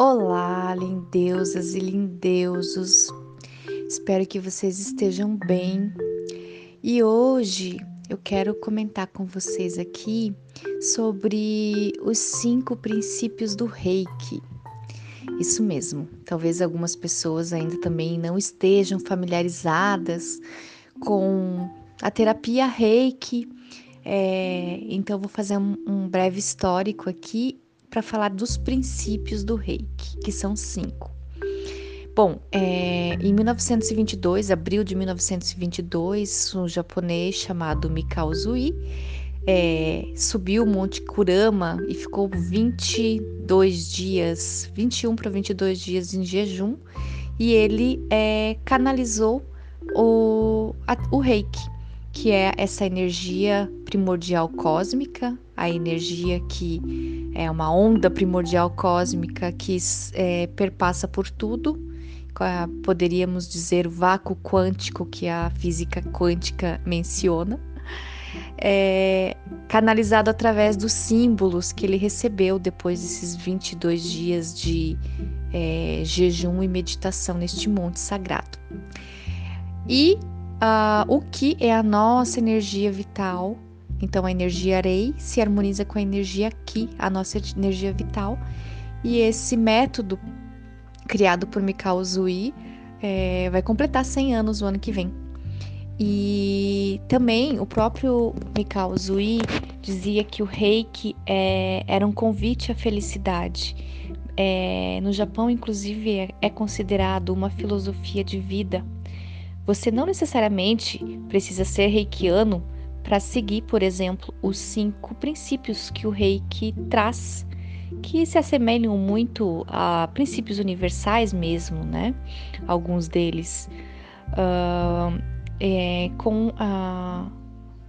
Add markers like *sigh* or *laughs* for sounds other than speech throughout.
Olá, lindeusas e lindeusos. Espero que vocês estejam bem. E hoje eu quero comentar com vocês aqui sobre os cinco princípios do Reiki. Isso mesmo. Talvez algumas pessoas ainda também não estejam familiarizadas com a terapia Reiki. É, então, vou fazer um, um breve histórico aqui para falar dos princípios do reiki, que são cinco. Bom, é, em 1922, abril de 1922, um japonês chamado Mikao Zui é, subiu o Monte Kurama e ficou 22 dias, 21 para 22 dias em jejum, e ele é, canalizou o, a, o reiki, que é essa energia primordial cósmica, a energia que é uma onda primordial cósmica que é, perpassa por tudo, poderíamos dizer o vácuo quântico que a física quântica menciona, é, canalizado através dos símbolos que ele recebeu depois desses 22 dias de é, jejum e meditação neste monte sagrado. E uh, o que é a nossa energia vital então a energia Rei se harmoniza com a energia Ki, a nossa energia vital. E esse método criado por Mikao Zui é, vai completar 100 anos o ano que vem. E também o próprio Mikao Zui dizia que o reiki é, era um convite à felicidade. É, no Japão, inclusive, é, é considerado uma filosofia de vida. Você não necessariamente precisa ser reikiano para seguir, por exemplo, os cinco princípios que o reiki traz, que se assemelham muito a princípios universais mesmo, né? Alguns deles. Uh, é, com a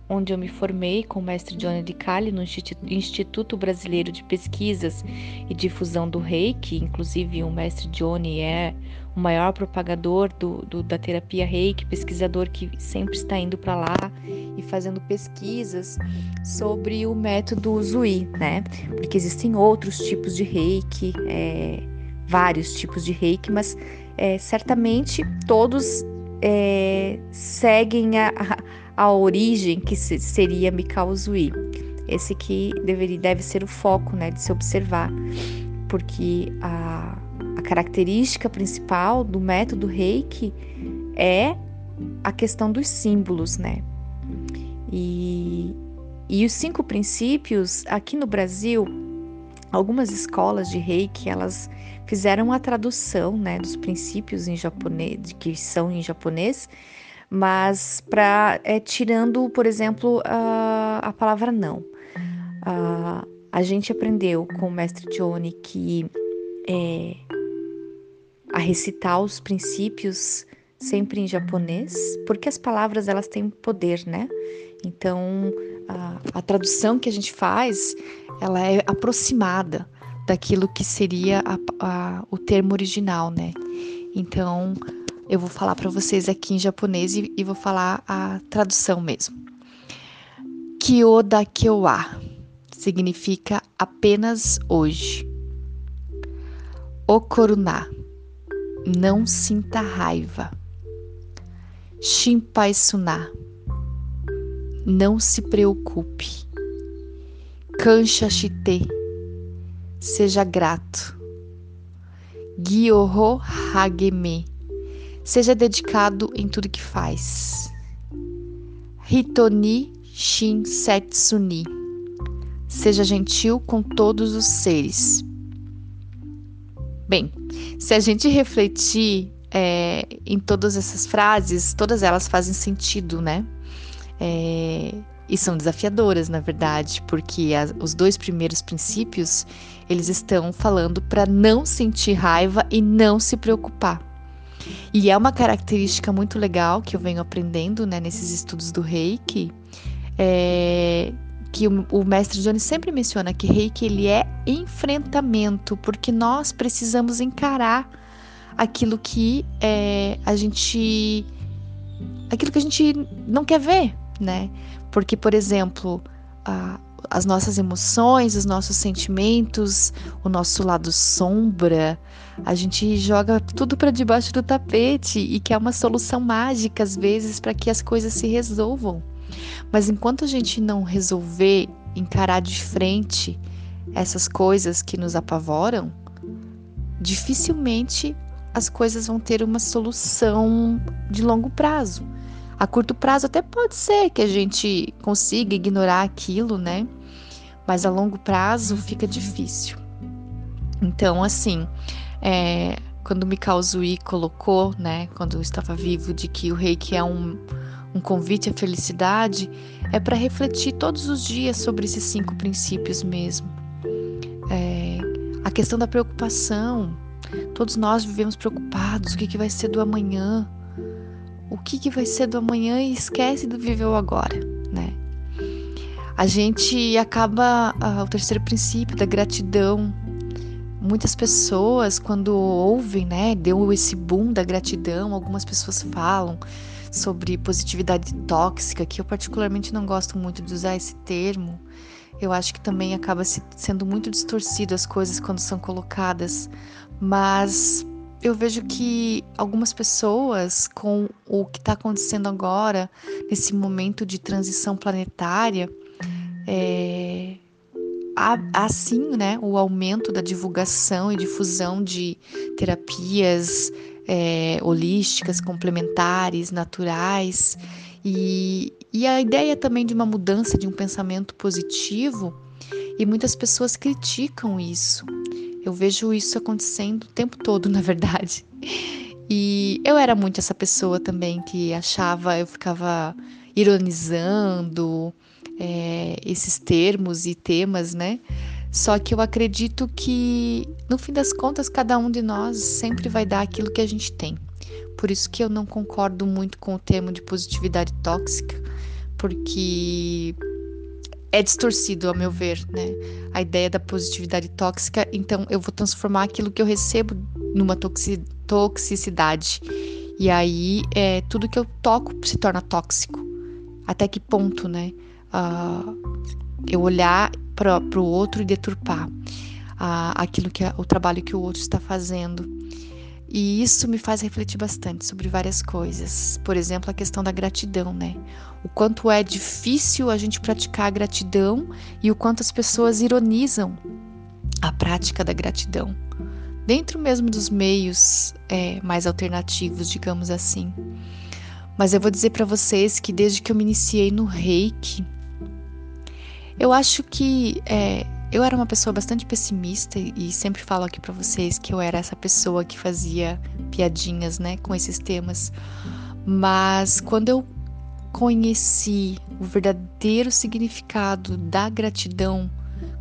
onde eu me formei com o mestre Johnny de Cali no Instituto Brasileiro de Pesquisas e Difusão do Reiki, inclusive o mestre Johnny é o maior propagador do, do, da terapia Reiki, pesquisador que sempre está indo para lá e fazendo pesquisas sobre o método Zui, né? Porque existem outros tipos de Reiki, é, vários tipos de Reiki, mas é, certamente todos é, seguem a, a, a, origem que seria Mikao Zui. Esse que deveria, deve ser o foco né, de se observar, porque a a característica principal do método Reiki é a questão dos símbolos, né? E, e os cinco princípios, aqui no Brasil, algumas escolas de Reiki, elas fizeram a tradução, né, dos princípios em japonês, que são em japonês, mas para é, tirando, por exemplo, a, a palavra não. A, a gente aprendeu com o mestre Johnny que é, a recitar os princípios sempre em japonês, porque as palavras elas têm poder, né? Então a, a tradução que a gente faz, ela é aproximada daquilo que seria a, a, o termo original, né? Então eu vou falar para vocês aqui em japonês e, e, vou falar a tradução mesmo. Kyoda Kyoa significa apenas hoje. Okoruna não sinta raiva. Shinpai Suna. Não se preocupe. Kansha Shite. Seja grato. Gyoho Hageme. Seja dedicado em tudo que faz. Hitoni Shin Setsuni. Seja gentil com todos os seres. Bem, se a gente refletir é, em todas essas frases, todas elas fazem sentido, né? É, e são desafiadoras, na verdade, porque as, os dois primeiros princípios eles estão falando para não sentir raiva e não se preocupar. E é uma característica muito legal que eu venho aprendendo né, nesses estudos do Reiki, é, que o, o, mestre Johnny sempre menciona que reiki ele é enfrentamento, porque nós precisamos encarar aquilo que é, a gente aquilo que a gente não quer ver, né? Porque, por exemplo, as nossas emoções, os nossos sentimentos, o nosso lado sombra, a gente joga tudo para debaixo do tapete e quer uma solução mágica às vezes para que as coisas se resolvam. Mas enquanto a gente não resolver encarar de frente essas coisas que nos apavoram, dificilmente as coisas vão ter uma solução de longo prazo. A curto prazo até pode ser que a gente consiga ignorar aquilo, né? Mas a longo prazo fica difícil. Então, assim, é, quando Mikao Zui colocou, né, quando estava vivo, de que o reiki é um, um convite à felicidade, é para refletir todos os dias sobre esses cinco princípios mesmo. É, a questão da preocupação. Todos nós vivemos preocupados: o que, que vai ser do amanhã? Que, que vai ser do amanhã e esquece do viver o agora, né? A gente acaba. Ah, o terceiro princípio da gratidão. Muitas pessoas, quando ouvem, né, deu esse boom da gratidão, algumas pessoas falam sobre positividade tóxica, que eu particularmente não gosto muito de usar esse termo. Eu acho que também acaba sendo muito distorcido as coisas quando são colocadas, mas eu vejo que algumas pessoas, com o que está acontecendo agora, nesse momento de transição planetária, é, há, há sim né, o aumento da divulgação e difusão de terapias é, holísticas, complementares, naturais. E, e a ideia também de uma mudança de um pensamento positivo, e muitas pessoas criticam isso. Eu vejo isso acontecendo o tempo todo, *laughs* na verdade. E eu era muito essa pessoa também que achava, eu ficava ironizando é, esses termos e temas, né? Só que eu acredito que, no fim das contas, cada um de nós sempre vai dar aquilo que a gente tem. Por isso que eu não concordo muito com o termo de positividade tóxica, porque é distorcido, ao meu ver, né? A ideia da positividade tóxica, então eu vou transformar aquilo que eu recebo numa toxi toxicidade. E aí, é, tudo que eu toco se torna tóxico. Até que ponto, né? Uh, eu olhar para o outro e deturpar uh, aquilo que é, o trabalho que o outro está fazendo. E isso me faz refletir bastante sobre várias coisas. Por exemplo, a questão da gratidão, né? O quanto é difícil a gente praticar a gratidão e o quanto as pessoas ironizam a prática da gratidão. Dentro mesmo dos meios é, mais alternativos, digamos assim. Mas eu vou dizer para vocês que desde que eu me iniciei no reiki, eu acho que é, eu era uma pessoa bastante pessimista e sempre falo aqui para vocês que eu era essa pessoa que fazia piadinhas, né, com esses temas. Mas quando eu conheci o verdadeiro significado da gratidão,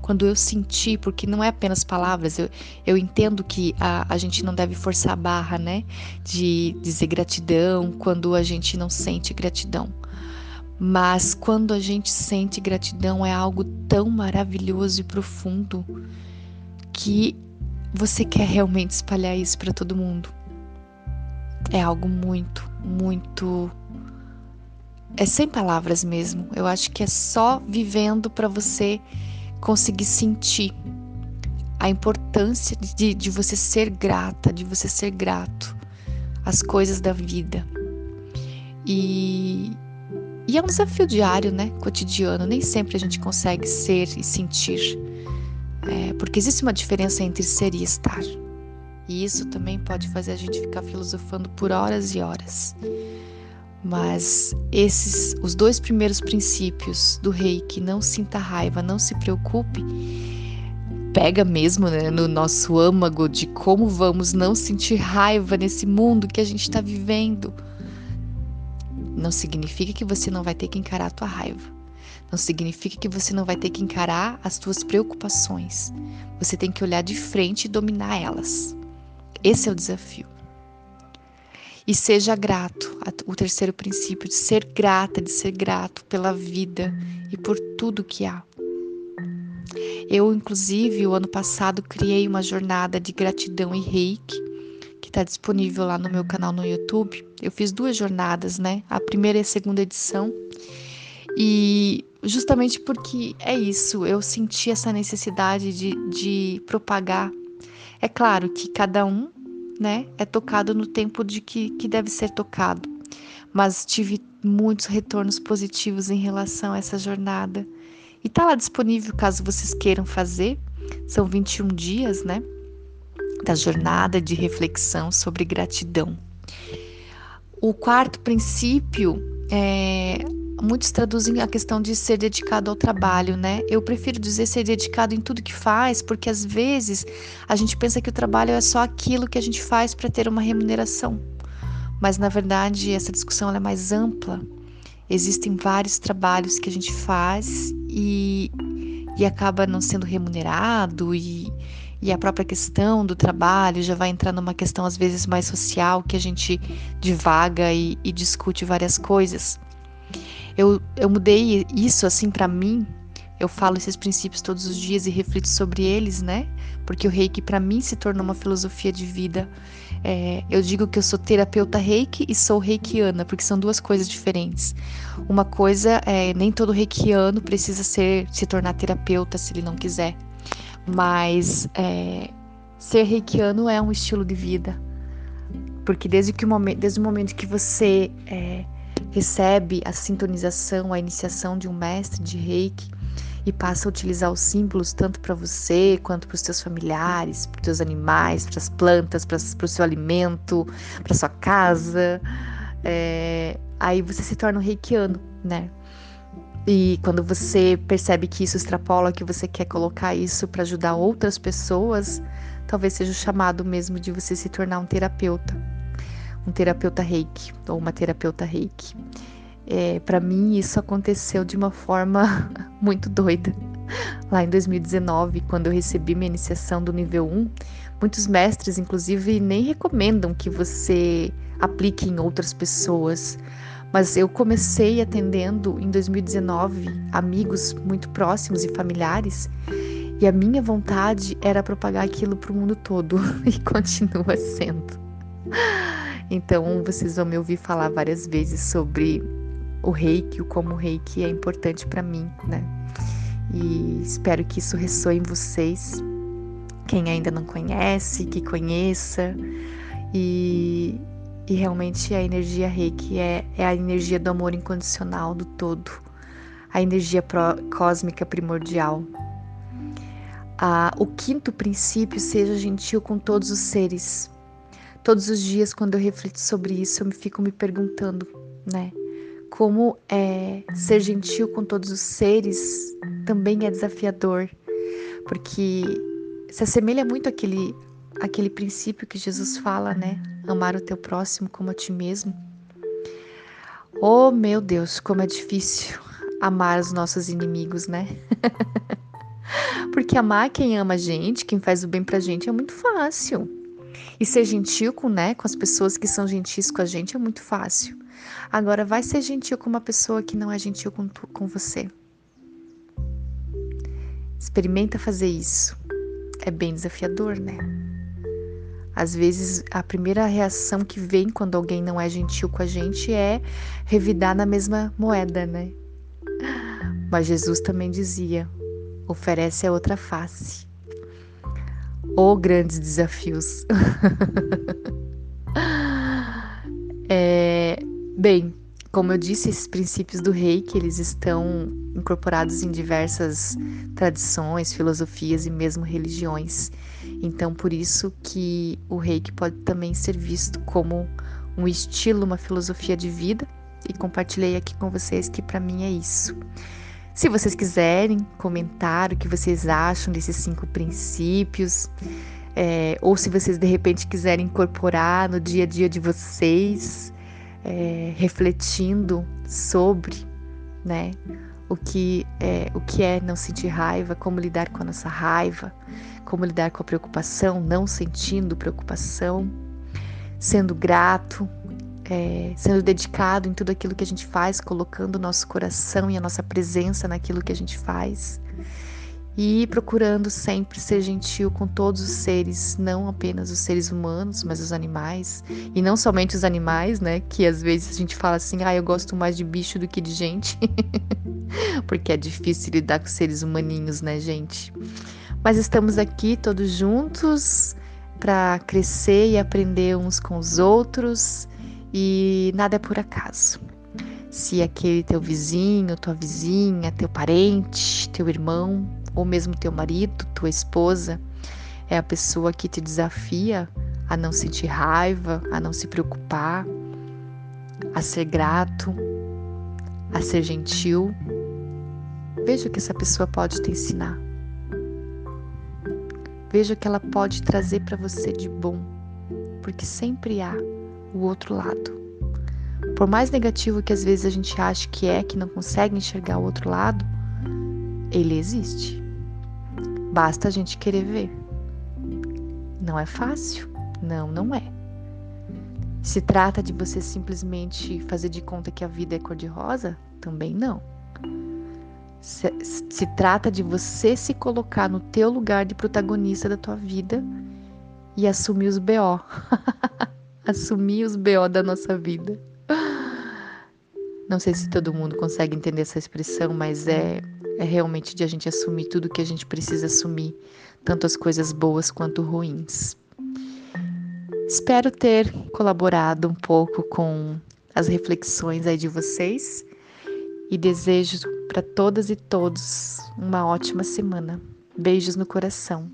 quando eu senti, porque não é apenas palavras, eu, eu entendo que a, a gente não deve forçar a barra, né, de dizer gratidão quando a gente não sente gratidão. Mas quando a gente sente gratidão é algo tão maravilhoso e profundo que você quer realmente espalhar isso para todo mundo. É algo muito, muito é sem palavras mesmo. Eu acho que é só vivendo para você conseguir sentir a importância de, de você ser grata, de você ser grato às coisas da vida. E, e é um desafio diário, né? Cotidiano. Nem sempre a gente consegue ser e sentir. É, porque existe uma diferença entre ser e estar. E isso também pode fazer a gente ficar filosofando por horas e horas. Mas esses, os dois primeiros princípios do rei, que não sinta raiva, não se preocupe, pega mesmo né, no nosso âmago de como vamos não sentir raiva nesse mundo que a gente está vivendo não significa que você não vai ter que encarar a tua raiva. Não significa que você não vai ter que encarar as tuas preocupações. Você tem que olhar de frente e dominar elas. Esse é o desafio. E seja grato, o terceiro princípio de ser grata, de ser grato pela vida e por tudo que há. Eu, inclusive, o ano passado criei uma jornada de gratidão e reiki que está disponível lá no meu canal no YouTube. Eu fiz duas jornadas, né? A primeira e a segunda edição. E justamente porque é isso, eu senti essa necessidade de, de propagar. É claro que cada um né, é tocado no tempo de que, que deve ser tocado, mas tive muitos retornos positivos em relação a essa jornada. E tá lá disponível caso vocês queiram fazer. São 21 dias, né? Da jornada de reflexão sobre gratidão. O quarto princípio é, muitos traduzem a questão de ser dedicado ao trabalho, né? Eu prefiro dizer ser dedicado em tudo que faz, porque às vezes a gente pensa que o trabalho é só aquilo que a gente faz para ter uma remuneração. Mas na verdade essa discussão é mais ampla. Existem vários trabalhos que a gente faz e, e acaba não sendo remunerado e, e a própria questão do trabalho já vai entrar numa questão às vezes mais social que a gente divaga e, e discute várias coisas. Eu, eu mudei isso assim para mim. Eu falo esses princípios todos os dias e reflito sobre eles, né? Porque o reiki para mim se tornou uma filosofia de vida. É, eu digo que eu sou terapeuta reiki e sou reikiana, porque são duas coisas diferentes. Uma coisa é nem todo reikiano precisa ser se tornar terapeuta se ele não quiser, mas é, ser reikiano é um estilo de vida, porque desde que o momento, desde o momento que você é, recebe a sintonização, a iniciação de um mestre de reiki e passa a utilizar os símbolos tanto para você quanto para os seus familiares, para os seus animais, para as plantas, para o seu alimento, para sua casa. É, aí você se torna um reikiano, né? E quando você percebe que isso extrapola, que você quer colocar isso para ajudar outras pessoas, talvez seja o chamado mesmo de você se tornar um terapeuta um terapeuta reiki ou uma terapeuta reiki. É, para mim, isso aconteceu de uma forma *laughs* muito doida. Lá em 2019, quando eu recebi minha iniciação do nível 1, muitos mestres, inclusive, nem recomendam que você aplique em outras pessoas. Mas eu comecei atendendo em 2019 amigos muito próximos e familiares, e a minha vontade era propagar aquilo para o mundo todo, *laughs* e continua sendo. Então, vocês vão me ouvir falar várias vezes sobre o reiki, como o reiki é importante para mim, né? E espero que isso ressoe em vocês. Quem ainda não conhece, que conheça. E, e realmente a energia reiki é, é a energia do amor incondicional do todo, a energia pro, cósmica primordial. Ah, o quinto princípio, seja gentil com todos os seres Todos os dias, quando eu reflito sobre isso, eu me fico me perguntando, né? Como é ser gentil com todos os seres também é desafiador, porque se assemelha muito àquele, àquele princípio que Jesus fala, né? Amar o teu próximo como a ti mesmo. Oh, meu Deus, como é difícil amar os nossos inimigos, né? *laughs* Porque amar quem ama a gente, quem faz o bem pra gente é muito fácil. E ser gentil com, né, com as pessoas que são gentis com a gente é muito fácil. Agora, vai ser gentil com uma pessoa que não é gentil com, tu, com você. Experimenta fazer isso. É bem desafiador, né? Às vezes, a primeira reação que vem quando alguém não é gentil com a gente é revidar na mesma moeda, né? Mas Jesus também dizia: oferece a outra face ou grandes desafios. *laughs* é, bem, como eu disse, esses princípios do reiki, eles estão incorporados em diversas tradições, filosofias e mesmo religiões. Então, por isso que o reiki pode também ser visto como um estilo, uma filosofia de vida, e compartilhei aqui com vocês que para mim é isso. Se vocês quiserem comentar o que vocês acham desses cinco princípios, é, ou se vocês de repente quiserem incorporar no dia a dia de vocês, é, refletindo sobre, né, o que é o que é não sentir raiva, como lidar com a nossa raiva, como lidar com a preocupação, não sentindo preocupação, sendo grato, é, sendo dedicado em tudo aquilo que a gente faz, colocando o nosso coração e a nossa presença naquilo que a gente faz. E procurando sempre ser gentil com todos os seres, não apenas os seres humanos, mas os animais, e não somente os animais, né? Que às vezes a gente fala assim, ah, eu gosto mais de bicho do que de gente, *laughs* porque é difícil lidar com seres humaninhos, né, gente? Mas estamos aqui todos juntos para crescer e aprender uns com os outros, e nada é por acaso se aquele teu vizinho, tua vizinha, teu parente, teu irmão, ou mesmo teu marido, tua esposa, é a pessoa que te desafia a não sentir raiva, a não se preocupar, a ser grato, a ser gentil. Veja o que essa pessoa pode te ensinar. Veja o que ela pode trazer para você de bom, porque sempre há o outro lado. Por mais negativo que às vezes a gente acha que é, que não consegue enxergar o outro lado, ele existe. Basta a gente querer ver. Não é fácil? Não, não é. Se trata de você simplesmente fazer de conta que a vida é cor-de-rosa? Também não. Se, se, trata de você se colocar no teu lugar de protagonista da tua vida e assumir os BO. *laughs* assumir os BO da nossa vida. Não sei se todo mundo consegue entender essa expressão, mas é, é realmente de a gente assumir tudo que a gente precisa assumir, tanto as coisas boas quanto ruins. Espero ter colaborado um pouco com as reflexões aí de vocês e desejo para todas e todos uma ótima semana. Beijos no coração.